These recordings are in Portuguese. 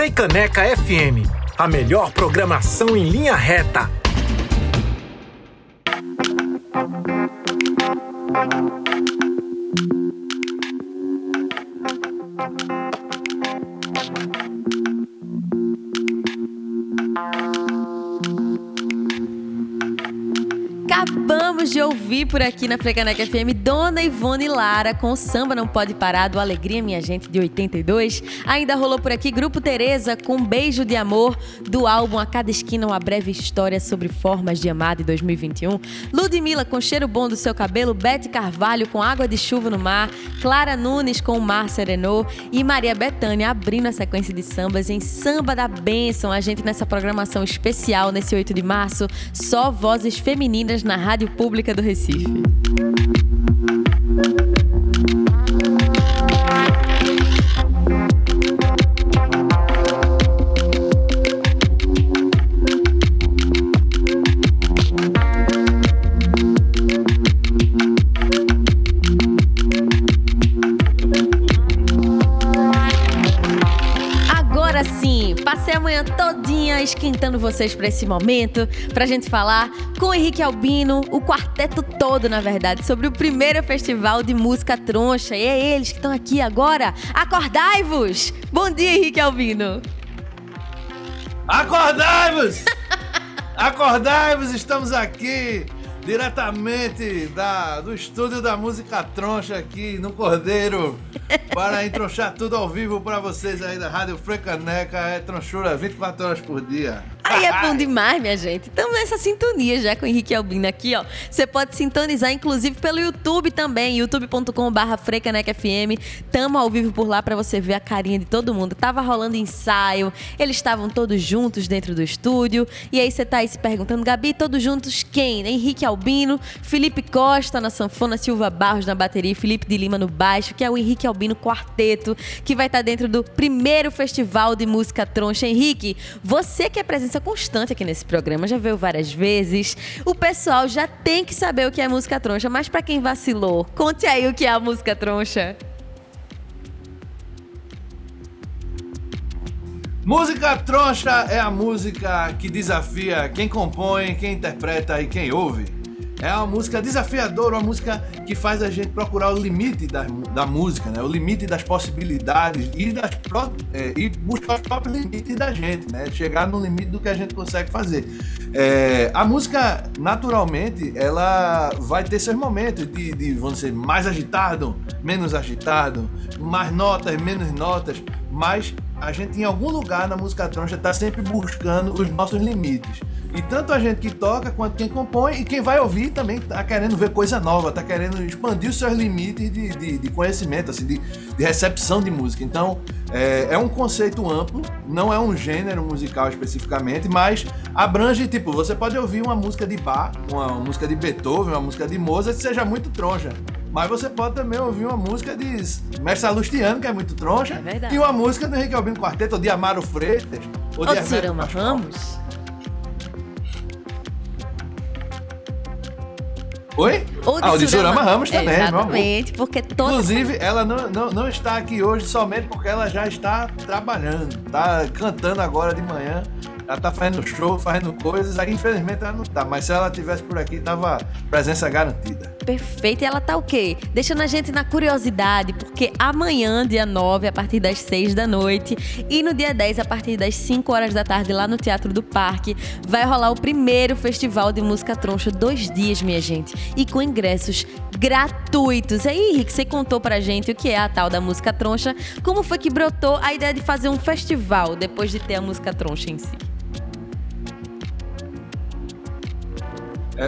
Freicaneca FM, a melhor programação em linha reta. Por aqui na Frecaneca FM Dona Ivone Lara com Samba Não Pode Parar do Alegria Minha Gente de 82. Ainda rolou por aqui Grupo Tereza com Beijo de Amor do álbum A Cada Esquina Uma Breve História sobre Formas de Amar de 2021. Ludmilla com Cheiro Bom do Seu Cabelo, Bete Carvalho com Água de Chuva no Mar, Clara Nunes com Mar Serenou e Maria Bethânia abrindo a sequência de sambas em Samba da Bênção. A gente nessa programação especial nesse 8 de março, só vozes femininas na Rádio Pública do Recife. Agora esquentando vocês para esse momento, pra gente falar com o Henrique Albino, o quarteto todo, na verdade, sobre o primeiro festival de música troncha. E é eles que estão aqui agora. Acordai-vos! Bom dia, Henrique Albino. Acordai-vos! Acordai-vos, estamos aqui diretamente da, do estúdio da música troncha aqui no Cordeiro para entronchar tudo ao vivo para vocês aí da Rádio Frecaneca, é tronchura 24 horas por dia. Aí é bom demais, minha gente. Estamos nessa sintonia já com o Henrique Albino aqui, ó. Você pode sintonizar, inclusive, pelo YouTube também, youtube.com.br frecanecfm. Tamo ao vivo por lá para você ver a carinha de todo mundo. Tava rolando ensaio, eles estavam todos juntos dentro do estúdio. E aí você tá aí se perguntando, Gabi, todos juntos quem? Henrique Albino, Felipe Costa na sanfona, Silva Barros na bateria, Felipe de Lima no baixo, que é o Henrique Albino Quarteto, que vai estar tá dentro do primeiro festival de música troncha. Henrique, você que é presença constante aqui nesse programa, já veio várias vezes. O pessoal já tem que saber o que é música troncha, mas para quem vacilou, conte aí o que é a música troncha. Música troncha é a música que desafia quem compõe, quem interpreta e quem ouve. É uma música desafiadora, uma música que faz a gente procurar o limite da, da música, né? o limite das possibilidades e, das pró é, e buscar os próprios limites da gente, né? chegar no limite do que a gente consegue fazer. É, a música, naturalmente, ela vai ter seus momentos de, de, mais agitado, menos agitado, mais notas, menos notas, mas a gente em algum lugar na música troncha está sempre buscando os nossos limites. E tanto a gente que toca quanto quem compõe e quem vai ouvir também está querendo ver coisa nova, está querendo expandir os seus limites de, de, de conhecimento, assim, de, de, recepção de música. Então é, é, um conceito amplo, não é um gênero musical especificamente, mas abrange, tipo, você pode ouvir uma música de Bach, uma, uma música de Beethoven, uma música de Mozart, seja muito troncha. Mas você pode também ouvir uma música de Mestre Salustiano, que é muito troncha, é e uma música do Henrique Albino Quarteto, ou de Amaro Freitas, ou, ou de Cirama Ramos. Oi? Ou de ah, o de Surama Ramos também, Exatamente, porque toda Inclusive, ela não, não, não está aqui hoje somente porque ela já está trabalhando, está cantando agora de manhã ela tá fazendo show, fazendo coisas, aí infelizmente ela não tá. Mas se ela tivesse por aqui, tava presença garantida. Perfeito. E ela tá o quê? Deixando a gente na curiosidade, porque amanhã, dia 9, a partir das 6 da noite, e no dia 10, a partir das 5 horas da tarde, lá no Teatro do Parque, vai rolar o primeiro festival de música troncha, dois dias, minha gente. E com ingressos gratuitos. E aí, Henrique, você contou pra gente o que é a tal da música troncha, como foi que brotou a ideia de fazer um festival depois de ter a música troncha em si?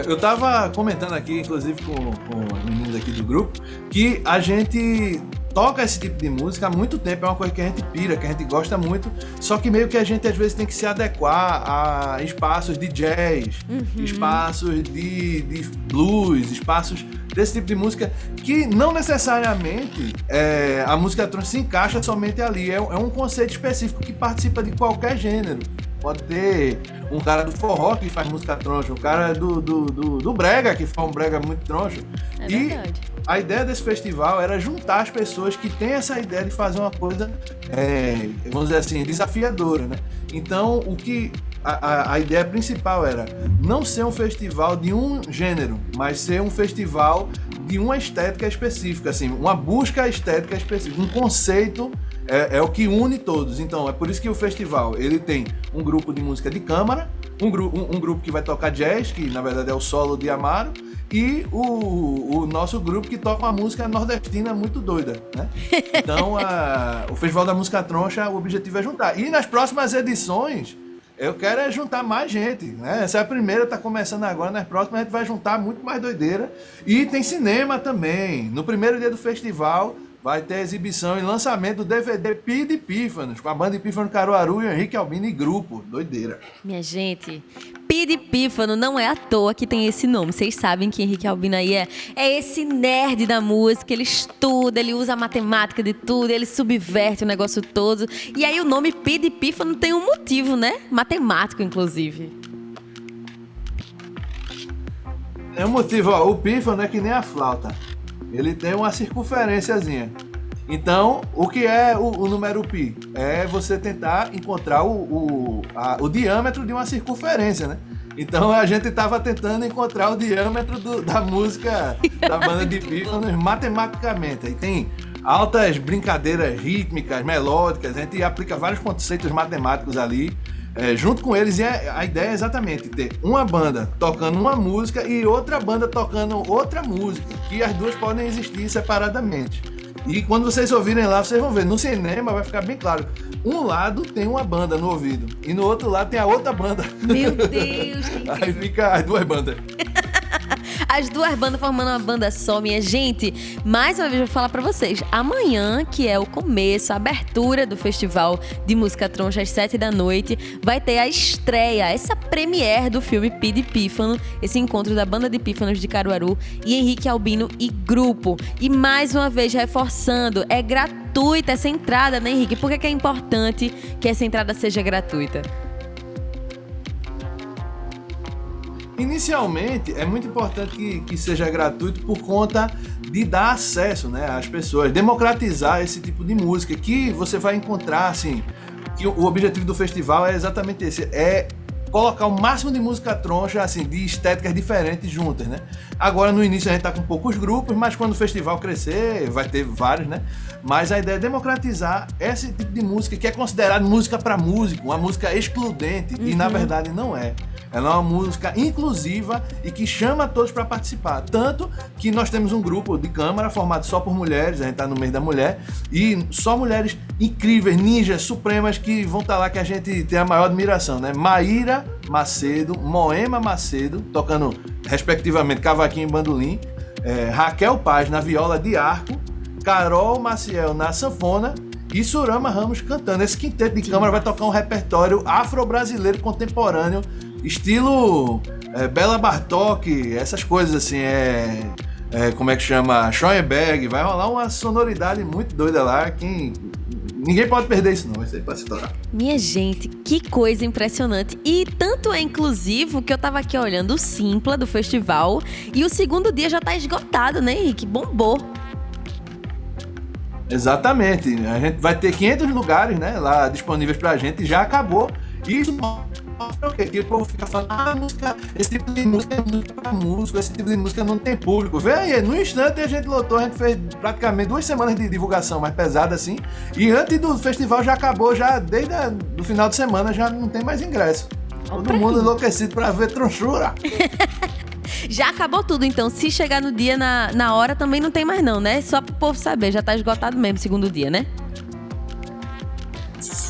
Eu tava comentando aqui, inclusive com, com os meninos aqui do grupo, que a gente toca esse tipo de música há muito tempo, é uma coisa que a gente pira, que a gente gosta muito, só que meio que a gente às vezes tem que se adequar a espaços de jazz, uhum. espaços de, de, blues, espaços desse tipo de música que não necessariamente é, a música trance se encaixa somente ali, é, é um conceito específico que participa de qualquer gênero. Pode ter um cara do forró que faz música troncha, um cara do, do, do, do brega que faz um brega muito troncho. É e verdade a ideia desse festival era juntar as pessoas que têm essa ideia de fazer uma coisa, é, vamos dizer assim, desafiadora, né? Então, o que a, a, a, ideia principal era não ser um festival de um gênero, mas ser um festival de uma estética específica, assim, uma busca estética específica, um conceito é, é, o que une todos. Então, é por isso que o festival ele tem um grupo de música de câmara, um, gru um, um grupo que vai tocar jazz, que na verdade é o solo de Amaro, e o, o nosso grupo que toca uma música nordestina muito doida, né? Então, a, o Festival da Música Troncha, o objetivo é juntar. E nas próximas edições, eu quero é juntar mais gente, né? Essa é a primeira, tá começando agora, nas próximas a gente vai juntar muito mais doideira. E tem cinema também. No primeiro dia do festival, vai ter exibição e lançamento do DVD Pid Pífanos, com a banda Pífano Caruaru e Henrique Albino e grupo. Doideira. Minha gente, Pid Pífano não é à toa que tem esse nome. Vocês sabem que Henrique Albino aí é, é esse nerd da música, ele estuda, ele usa a matemática de tudo, ele subverte o negócio todo. E aí o nome Pid Pífano tem um motivo, né? Matemático, inclusive. É um motivo, ó, o pífano é que nem a flauta ele tem uma circunferênciazinha. Então, o que é o, o, número pi? É você tentar encontrar o, o, a, o diâmetro de uma circunferência, né? Então a gente estava tentando encontrar o diâmetro do, da música da banda de pífanos matematicamente. Aí tem altas brincadeiras rítmicas, melódicas, a gente aplica vários conceitos matemáticos ali é, junto com eles, e a, a ideia é exatamente ter uma banda tocando uma música e outra banda tocando outra música, que as duas podem existir separadamente. E quando vocês ouvirem lá, vocês vão ver, no cinema vai ficar bem claro. Um lado tem uma banda no ouvido e no outro lado tem a outra banda. Meu Deus! Aí fica as duas bandas. As duas bandas formando uma banda só, minha gente. Mais uma vez vou falar para vocês. Amanhã, que é o começo, a abertura do Festival de Música Troncha às sete da noite, vai ter a estreia, essa premiere do filme Pid Pífano, esse encontro da banda de pífanos de Caruaru e Henrique Albino e grupo. E mais uma vez reforçando, é gratuita essa entrada, né, Henrique? Por que é importante que essa entrada seja gratuita? Inicialmente, é muito importante que, que seja gratuito por conta de dar acesso né, às pessoas, democratizar esse tipo de música que você vai encontrar, assim, que o objetivo do festival é exatamente esse, é colocar o máximo de música troncha, assim, de estéticas diferentes juntas, né? Agora no início a gente tá com poucos grupos, mas quando o festival crescer, vai ter vários, né? Mas a ideia é democratizar esse tipo de música que é considerado música para músico, uma música excludente, uhum. e na verdade não é. Ela é uma música inclusiva e que chama todos para participar. Tanto que nós temos um grupo de câmara formado só por mulheres, a gente está no mês da mulher, e só mulheres incríveis, ninjas, supremas, que vão estar tá lá que a gente tem a maior admiração, né? Maíra Macedo, Moema Macedo, tocando respectivamente cavaquinho e bandolim, é, Raquel Paz na viola de arco, Carol Maciel na sanfona e Surama Ramos cantando. Esse quinteto de câmara vai tocar um repertório afro-brasileiro contemporâneo estilo é, Bela Bartok, essas coisas assim, é, é, como é que chama? Schoenberg, vai rolar uma sonoridade muito doida lá, quem Ninguém pode perder isso, não. Isso aí pode se tornar. Minha gente, que coisa impressionante. E tanto é inclusivo que eu tava aqui olhando o Simpla do festival e o segundo dia já tá esgotado, né, Henrique? Bombou. Exatamente. A gente vai ter 500 lugares, né, lá disponíveis pra gente. Já acabou. Isso o quê? Que o povo fica falando, ah, música, esse tipo de música é música pra músico, esse tipo de música não tem público. Vê aí, no instante a gente lotou, a gente fez praticamente duas semanas de divulgação mais pesada assim, e antes do festival já acabou, já desde o final de semana já não tem mais ingresso. Todo mundo enlouquecido pra ver tronchura. Já acabou tudo, então. Se chegar no dia, na, na hora, também não tem mais, não, né? Só pro povo saber, já tá esgotado mesmo, segundo dia, né?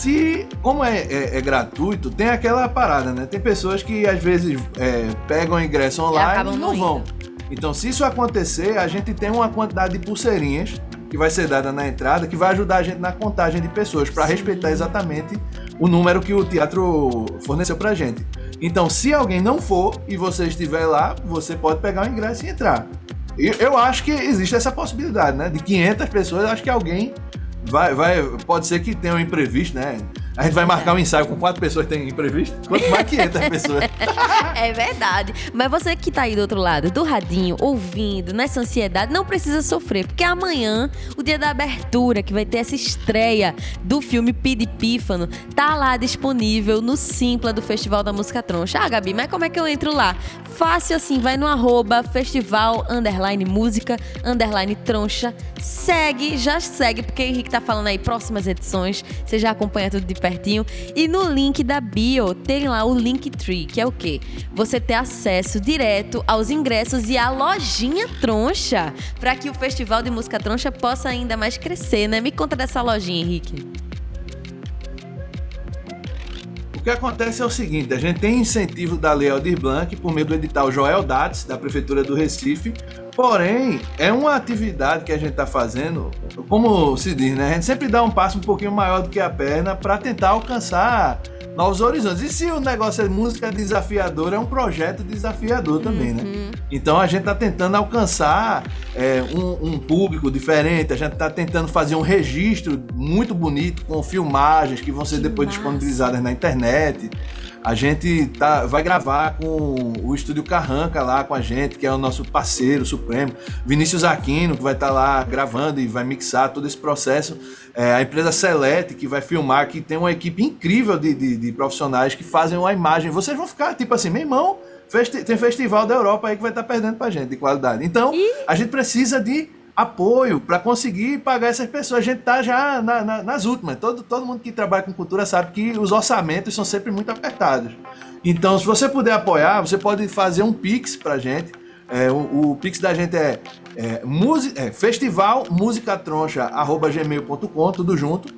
Se, como é, é, é, gratuito, tem aquela parada, né? Tem pessoas que às vezes é, pegam ingresso online e não vão. Então, se isso acontecer, a gente tem uma quantidade de pulseirinhas que vai ser dada na entrada, que vai ajudar a gente na contagem de pessoas, para respeitar exatamente o número que o teatro forneceu pra gente. Então, se alguém não for e você estiver lá, você pode pegar o ingresso e entrar. Eu acho que existe essa possibilidade, né? De 500 pessoas, acho que alguém vai, vai, pode ser que tenha um imprevisto, né? A gente vai marcar um ensaio com quatro pessoas tem imprevisto? Quanto mais 500 pessoas. é verdade. Mas você que tá aí do outro lado, do radinho, ouvindo, nessa ansiedade, não precisa sofrer, porque amanhã, o dia da abertura, que vai ter essa estreia do filme Pid Pífano, tá lá disponível no Simpla do Festival da Música Troncha. Ah, Gabi, mas como é que eu entro lá? Fácil assim, vai no arroba festival underline música underline troncha. Segue, já segue, porque Henrique tá falando aí próximas edições. Você já acompanha tudo de E no link da bio tem lá o Linktree, que é o quê? Você ter acesso direto aos ingressos e à lojinha troncha, para que o Festival de Música Troncha possa ainda mais crescer, né? Me conta dessa lojinha, Henrique. O que acontece é o seguinte: a gente tem incentivo da Lei Aldir Blanc por meio do edital Joel Dates, da Prefeitura do Recife. Porém, é uma atividade que a gente está fazendo, como se diz, né? A gente sempre dá um passo um pouquinho maior do que a perna para tentar alcançar novos horizontes. E se o negócio é música desafiadora, é um projeto desafiador também, né? Uhum. Então a gente está tentando alcançar é, um, um, público diferente, a gente está tentando fazer um registro muito bonito com filmagens que vão ser que depois massa. disponibilizadas na internet. A gente tá, vai gravar com o Estúdio Carranca lá com a gente, que é o nosso parceiro supremo. Vinícius Aquino, que vai estar tá lá gravando e vai mixar todo esse processo. É, a empresa Select, que vai filmar, que tem uma equipe incrível de, de, de profissionais que fazem uma imagem. Vocês vão ficar tipo assim, meu irmão, tem festival da Europa aí que vai estar tá perdendo pra gente de qualidade. Então, a gente precisa de apoio para conseguir pagar essas pessoas. A gente tá já na, na, nas últimas. Todo, todo mundo que trabalha com cultura sabe que os orçamentos são sempre muito apertados. Então, se você puder apoiar, você pode fazer um Pix pra gente. É, o, o, Pix da gente é, é, é festival musicatroncha.gmail.com, tudo junto.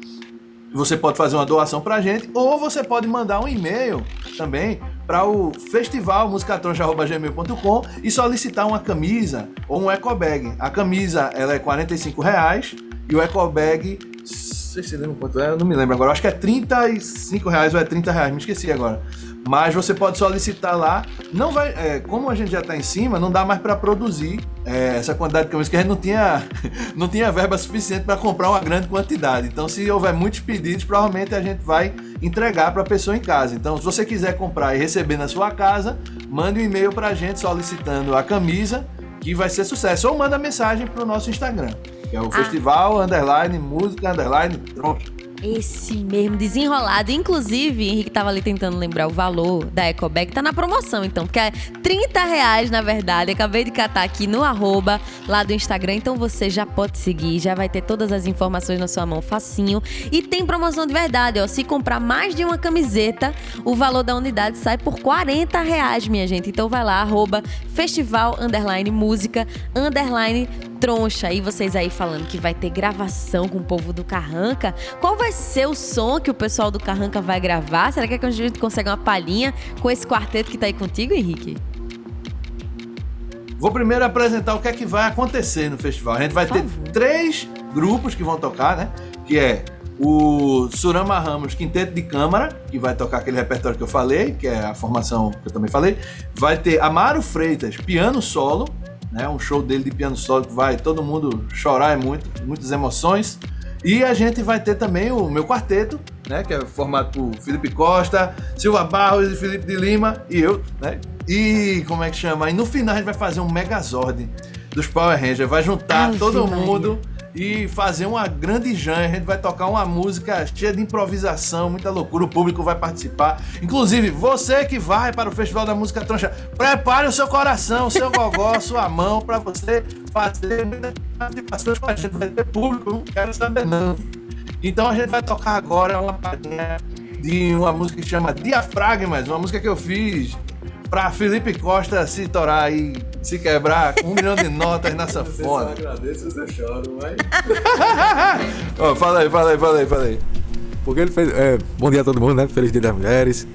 Você pode fazer uma doação pra gente, ou você pode mandar um e-mail também para o festival musicatroncha.gmail.com e solicitar uma camisa ou um eco bag. A camisa ela é 45 reais e o eco bag, sei se lembra quanto é, não me lembro agora, acho que é 35 reais ou é 30 reais, me esqueci agora. Mas você pode solicitar lá. Não vai, é, como a gente já está em cima, não dá mais para produzir é, essa quantidade de camisas que a gente não tinha, não tinha verba suficiente para comprar uma grande quantidade. Então, se houver muitos pedidos, provavelmente a gente vai entregar para a pessoa em casa. Então, se você quiser comprar e receber na sua casa, mande um e-mail para a gente solicitando a camisa, que vai ser sucesso. Ou manda mensagem para o nosso Instagram, que é o ah. festival underline música underline troncha. Esse mesmo, desenrolado. Inclusive, Henrique tava ali tentando lembrar o valor da EcoBag. Tá na promoção, então, porque é 30 reais, na verdade. Acabei de catar aqui no arroba lá do Instagram. Então você já pode seguir, já vai ter todas as informações na sua mão facinho. E tem promoção de verdade, ó. Se comprar mais de uma camiseta, o valor da unidade sai por 40 reais, minha gente. Então vai lá, arroba festival underline música underline troncha. E vocês aí falando que vai ter gravação com o povo do Carranca. Qual vai ser o som que o pessoal do Carranca vai gravar? Será que a gente consegue uma palhinha com esse quarteto que tá aí contigo, Henrique? Vou primeiro apresentar o que é que vai acontecer no festival. A gente vai ter três grupos que vão tocar, né? Que é o Surama Ramos Quinteto de Câmara, que vai tocar aquele repertório que eu falei, que é a formação que eu também falei. Vai ter Amaro Freitas, piano solo, né? Um show dele de piano solo que vai todo mundo chorar é muito, muitas emoções. E a gente vai ter também o meu quarteto, né? Que é formado por Felipe Costa, Silva Barros e Felipe de Lima e eu, né? E como é que chama? E no final a gente vai fazer um Megazord dos Power Rangers, vai juntar Ai, todo mundo e fazer uma grande jam. A gente vai tocar uma música cheia de improvisação, muita loucura. O público vai participar. Inclusive, você que vai para o Festival da Música Troncha, prepare o seu coração, o seu gogó, sua mão para você fazer participações com a gente. Vai ter público, não quero saber não. Então a gente vai tocar agora uma palhinha de uma música que chama Diafragmas, uma música que eu fiz para Felipe Costa se torar e se quebrar com um milhão de notas na sanfona. Eu agradeço, eu choro, mas. oh, fala aí, fala aí, fala aí, fala aí. Porque ele fez. É, bom dia a todo mundo, né? Feliz Dia das Mulheres.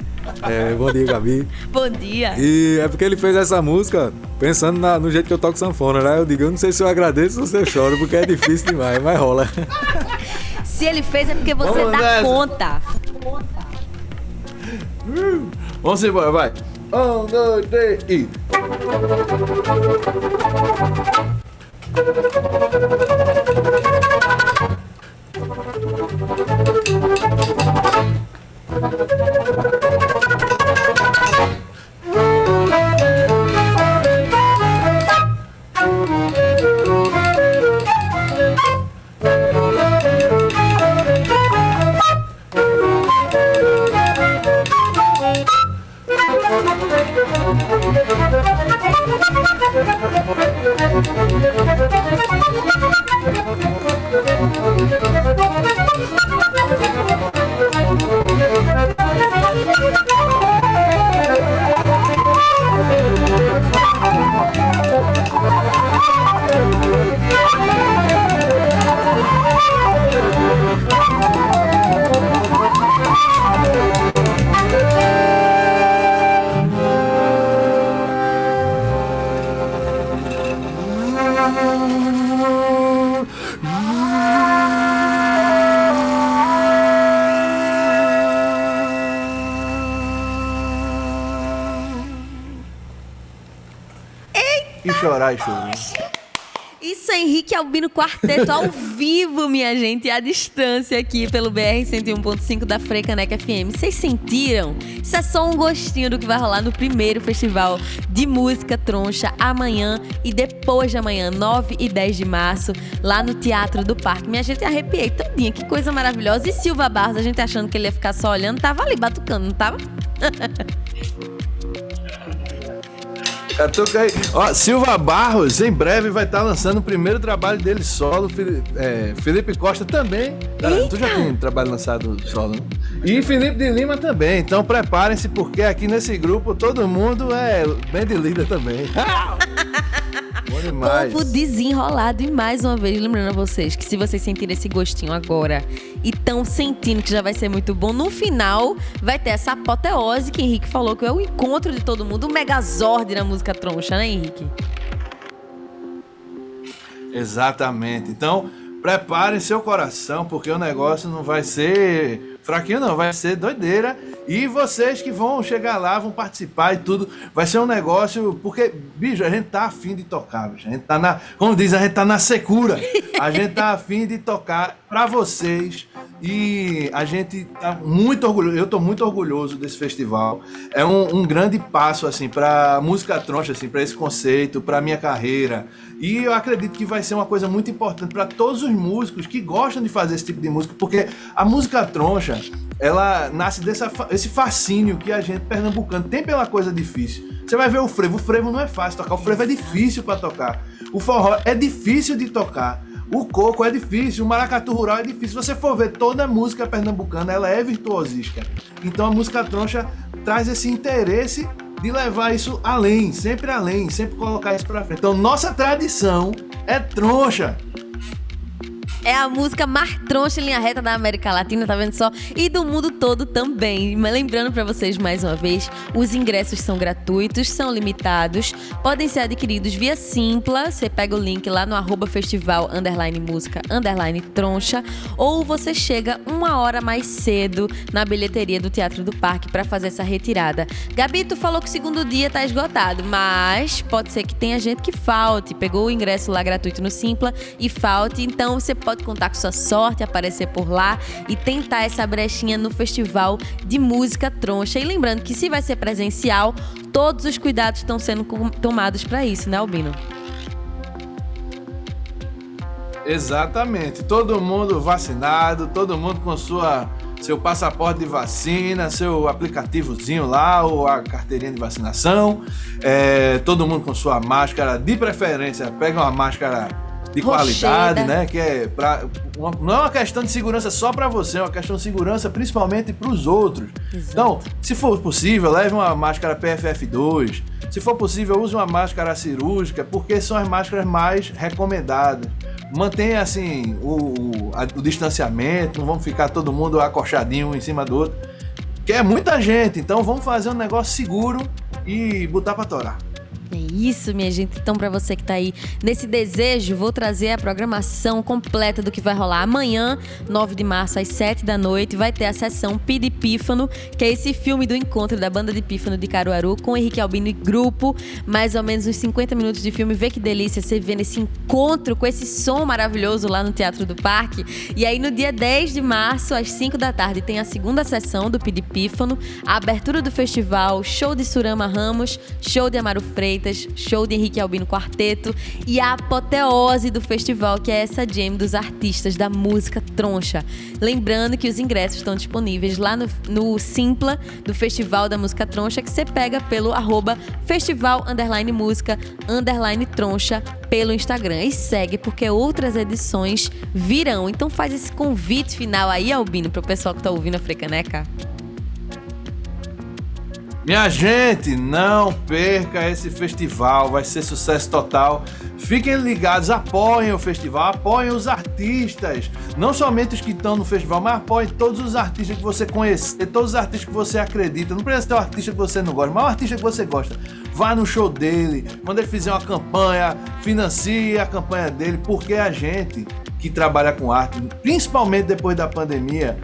É, bom dia, Gabi. bom dia. E é porque ele fez essa música pensando na, no jeito que eu toco sanfona, né? Eu digo, eu não sei se eu agradeço ou se eu choro, porque é difícil demais, mas rola. se ele fez é porque você Vamos dá nessa. conta. Vamos embora, vai. Um, dois, três Albino Quarteto ao vivo, minha gente, à distância aqui pelo BR 101.5 da Frecaneca FM. Vocês sentiram? Isso é só um gostinho do que vai rolar no primeiro festival de música troncha amanhã e depois de amanhã, 9 e 10 de março, lá no Teatro do Parque. Minha gente, arrepiei todinha, que coisa maravilhosa. E Silva Barros, a gente achando que ele ia ficar só olhando, tava ali batucando, não tava? Catuca aí. Ó, Silva Barros, em breve vai estar lançando o primeiro trabalho dele solo. Fili- é, Felipe Costa também. Ah, tu já tem trabalho lançado solo, né? E Felipe de Lima também. Então preparem-se, porque aqui nesse grupo todo mundo é band leader também. Povo desenrolado e mais uma vez lembrando a vocês que se vocês sentirem esse gostinho agora e estão sentindo que já vai ser muito bom, no final vai ter essa apoteose que Henrique falou que é o encontro de todo mundo, o megazord na música troncha, né, Henrique? Exatamente. Então, preparem seu coração, porque o negócio não vai ser fraquinho, não. Vai ser doideira. E vocês que vão chegar lá, vão participar e tudo. Vai ser um negócio. Porque, bicho, a gente tá afim de tocar, bicho. A gente tá na. Como diz, a gente tá na secura. A gente tá afim de tocar pra vocês. E a gente tá muito orgulhoso. Eu tô muito orgulhoso desse festival. É um, um grande passo, assim, pra música troncha, assim, pra esse conceito, pra minha carreira. E eu acredito que vai ser uma coisa muito importante para todos os músicos que gostam de fazer esse tipo de música, porque a música troncha, ela nasce desse esse fascínio que a gente pernambucano tem pela coisa difícil. Você vai ver o frevo, o frevo não é fácil tocar, o frevo é difícil para tocar. O forró é difícil de tocar. O coco é difícil, o maracatu rural é difícil. Se você for ver toda a música pernambucana, ela é virtuosística. Então a música troncha traz esse interesse de levar isso além, sempre além, sempre colocar isso pra frente. Então, nossa tradição é troncha. É a música mais troncha em linha reta da América Latina, tá vendo só? E do mundo todo também. Mas lembrando pra vocês mais uma vez, os ingressos são gratuitos, são limitados, podem ser adquiridos via Simpla. Você pega o link lá no arroba festival underline música underline troncha, ou você chega uma hora mais cedo na bilheteria do Teatro do Parque pra fazer essa retirada. Gabi, tu falou que o segundo dia tá esgotado, mas pode ser que tenha gente que falte. Pegou o ingresso lá gratuito no Simpla e falte, então você pode contar com sua sorte, aparecer por lá e tentar essa brechinha no Festival de Música Troncha. E lembrando que se vai ser presencial, todos os cuidados estão sendo tomados para isso, né, Albino? Exatamente. Todo mundo vacinado, todo mundo com sua seu passaporte de vacina, seu aplicativozinho lá, ou a carteirinha de vacinação. É, todo mundo com sua máscara, de preferência, pega uma máscara de Rocheda. qualidade, né? Que é pra, uma- não é uma questão de segurança só para você, é uma questão de segurança principalmente para os outros. Exato. Então, se for possível, leve uma máscara PFF2. Se for possível, use uma máscara cirúrgica, porque são as máscaras mais recomendadas. Mantenha assim o, a- o distanciamento, não vamos ficar todo mundo acochadinho um em cima do outro. Que é muita gente, então vamos fazer um negócio seguro e botar pra torar. É isso, minha gente. Então, pra você que tá aí nesse desejo, vou trazer a programação completa do que vai rolar amanhã, 9 de março, às 7 da noite. Vai ter a sessão Pide Pífano, que é esse filme do encontro da banda de Pífano de Caruaru com Henrique Albino e grupo. Mais ou menos uns 50 minutos de filme. Vê que delícia você vendo esse encontro com esse som maravilhoso lá no Teatro do Parque. E aí, no dia 10 de março, às 5 da tarde, tem a segunda sessão do Pide Pífano, a abertura do festival, show de Surama Ramos, show de Amaro Freitas, show de Henrique Albino Quarteto e a apoteose do festival, que é essa jam dos artistas da música troncha. Lembrando que os ingressos estão disponíveis lá no, no Simpla do Festival da Música Troncha, que você pega pelo arroba festival underline música underline troncha pelo Instagram. E segue, porque outras edições virão. Então faz esse convite final aí, Albino, pro pessoal que tá ouvindo a Frecaneca. Minha gente, não perca esse festival, vai ser sucesso total. Fiquem ligados, apoiem o festival, apoiem os artistas, não somente os que estão no festival, mas apoiem todos os artistas que você conhecer, todos os artistas que você acredita. Não precisa ser um artista que você não gosta, mas um artista que você gosta. Vá no show dele, quando ele fizer uma campanha, financie a campanha dele, porque a gente que trabalha com arte, principalmente depois da pandemia,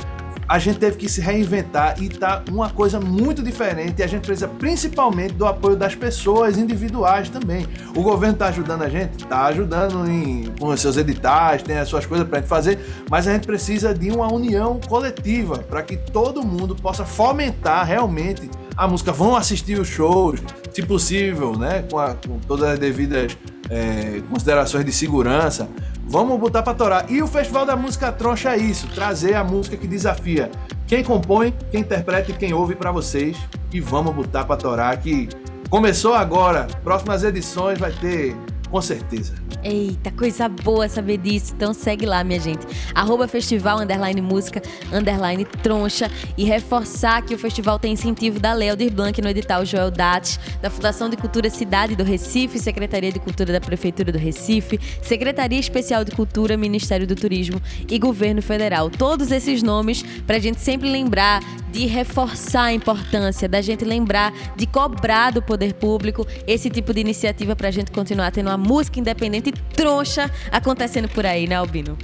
a gente teve que se reinventar e tá uma coisa muito diferente. E a gente precisa principalmente do apoio das pessoas individuais também. O governo tá ajudando a gente, tá ajudando em, com os seus editais, tem as suas coisas pra gente fazer, mas a gente precisa de uma união coletiva para que todo mundo possa fomentar realmente a música. Vão assistir os shows, se possível, né? Com, a, com todas as devidas é, considerações de segurança. Vamos botar pra torar. E o Festival da Música Troncha é isso: trazer a música que desafia quem compõe, quem interpreta e quem ouve para vocês. E vamos botar pra torar que começou agora. Próximas edições vai ter com certeza. Eita, coisa boa saber disso. Então segue lá, minha gente. Arroba festival, underline música, underline troncha. E reforçar que o festival tem incentivo da Lealdir Blanc no edital Joel Dates, da Fundação de Cultura Cidade do Recife, Secretaria de Cultura da Prefeitura do Recife, Secretaria Especial de Cultura, Ministério do Turismo e Governo Federal. Todos esses nomes pra gente sempre lembrar de reforçar a importância, da gente lembrar de cobrar do poder público esse tipo de iniciativa pra gente continuar tendo uma música independente troncha acontecendo por aí, né, Albino?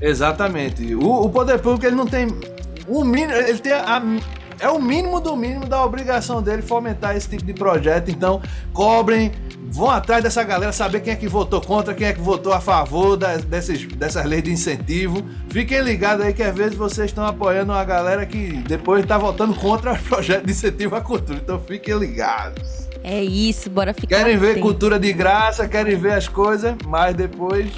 Exatamente. O, o poder público ele não tem o mínimo, ele tem a, é o mínimo do mínimo da obrigação dele fomentar esse tipo de projeto. Então, cobrem, vão atrás dessa galera, saber quem é que votou contra, quem é que votou a favor da, desses, dessas leis de incentivo. Fiquem ligados aí que às vezes vocês estão apoiando uma galera que depois está votando contra o projeto de incentivo à cultura. Então, fiquem ligados. É isso, bora ficar. Querem ver cultura de graça, querem ver as coisas, mas depois.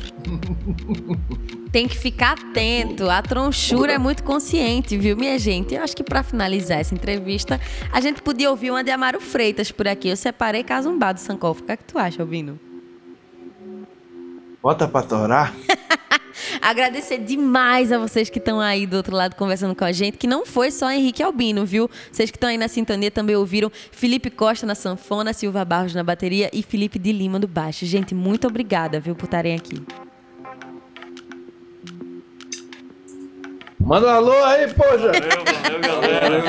Tem que ficar atento. A tronchura é muito consciente, viu, minha gente? Eu acho que para finalizar essa entrevista, a gente podia ouvir uma de Amaro Freitas por aqui. Eu separei Casumbá do Sankofa. O que, é que tu acha, Albino? Bota pra torar. Agradecer demais a vocês que estão aí do outro lado conversando com a gente, que não foi só Henrique Albino, viu? Vocês que estão aí na sintonia também ouviram Felipe Costa na sanfona, Silva Barros na bateria e Felipe de Lima no baixo. Gente, muito obrigada, viu, por estarem aqui. Manda um alô aí, poxa! Valeu, galera.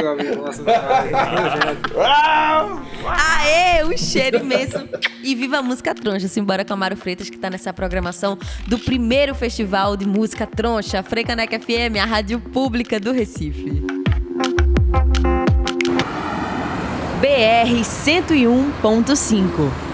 Aê, um cheiro imenso. E viva a música troncha. Simbora com Amaro Freitas, que tá nessa programação do primeiro festival de música troncha, Frecaneca FM, a rádio pública do Recife. BR 101.5